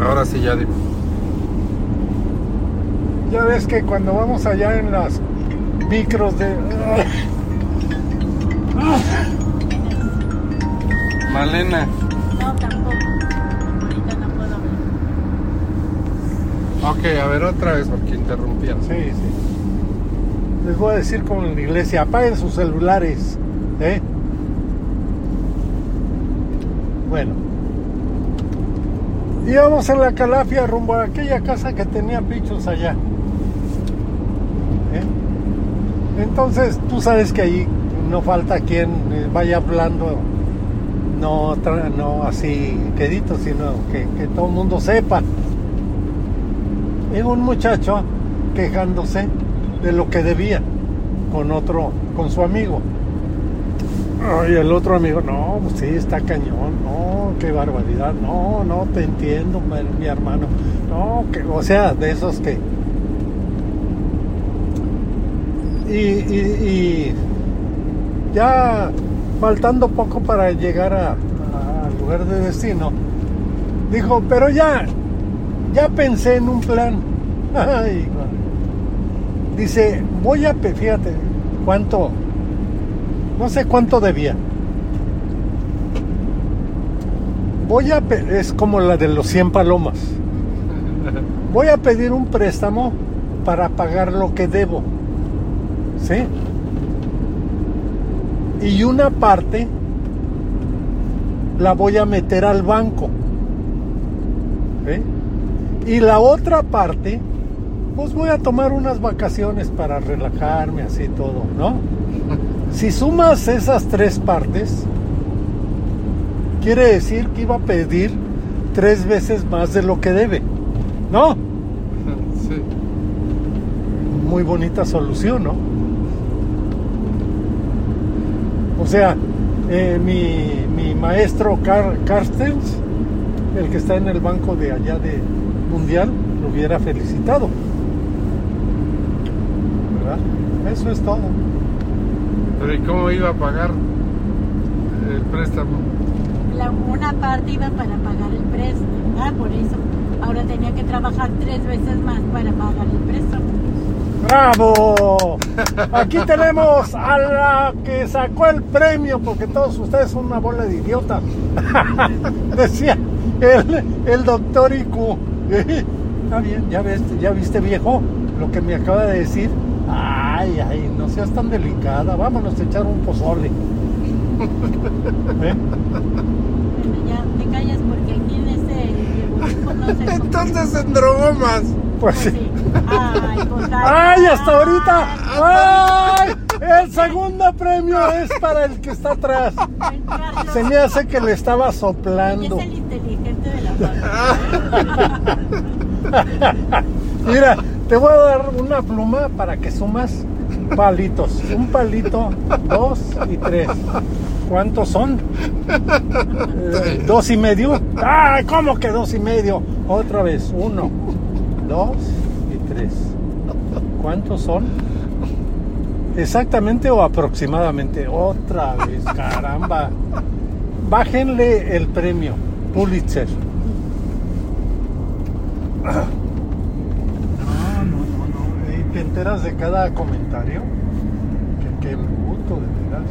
Ahora sí ya. di- Ya ves que cuando vamos allá en las micros de... Malena. No, tampoco. Ahorita no puedo hablar. Ok, a ver otra vez porque interrumpían. Sí, sí. Les voy a decir como en la iglesia, apaguen sus celulares. ¿eh? Bueno. Íbamos en la calafia rumbo a aquella casa que tenía bichos allá. ¿eh? Entonces, tú sabes que ahí no falta quien eh, vaya hablando, no, no así quedito, sino que, que todo el mundo sepa. Y un muchacho quejándose de lo que debía con otro, con su amigo. Y el otro amigo, no, pues sí, está cañón, no, qué barbaridad, no, no, te entiendo, mi, hermano, no, que, o sea, de esos que... Y, ya faltando poco para llegar al lugar de destino, dijo, pero ya, ya pensé en un plan. Dice, voy a, fíjate, cuánto, no sé cuánto debía. Voy a, es como la de los 100 palomas. Voy a pedir un préstamo para pagar lo que debo. ¿Sí? Y una parte la voy a meter al banco. ¿Sí? Y la otra parte, pues voy a tomar unas vacaciones para relajarme, así todo, ¿no? Si sumas esas tres partes, quiere decir que iba a pedir tres veces más de lo que debe, ¿no? Sí. Muy bonita solución, ¿no? O sea, eh, mi, mi maestro Car Carstens, el que está en el banco de allá de Mundial, lo hubiera felicitado. ¿Verdad? Eso es todo. Pero ¿y cómo iba a pagar el préstamo? La- una parte iba para pagar el préstamo. Ah, por eso. Ahora tenía que trabajar tres veces más para pagar el préstamo. ¡Bravo! Aquí tenemos a la que sacó el premio, porque todos ustedes son una bola de idiotas. Decía el, el doctor IQ. Está bien, ya, ves, ya viste viejo lo que me acaba de decir. Ay, ay, no seas tan delicada. Vámonos a echar un pozole. ¿Eh? Bueno, ya te callas porque aquí en este grupo no se Entonces en drogomas. Pues Pues sí. sí. Ay, pues ¡Ay, hasta ahorita! ¡Ay! El segundo premio es para el que está atrás. Se me hace que le estaba es soplando. el inteligente de la familia. Mira, te voy a dar una pluma para que sumas palitos. Un palito, dos y tres. ¿Cuántos son? Eh, dos y medio. ¡Ay, cómo que dos y medio! Otra vez. Uno, dos y tres. ¿Cuántos son? ¿Exactamente o aproximadamente? Otra vez, caramba. Bájenle el premio Pulitzer. No, no, no, no. ¿Y te enteras de cada comentario? Que qué bruto, de veras.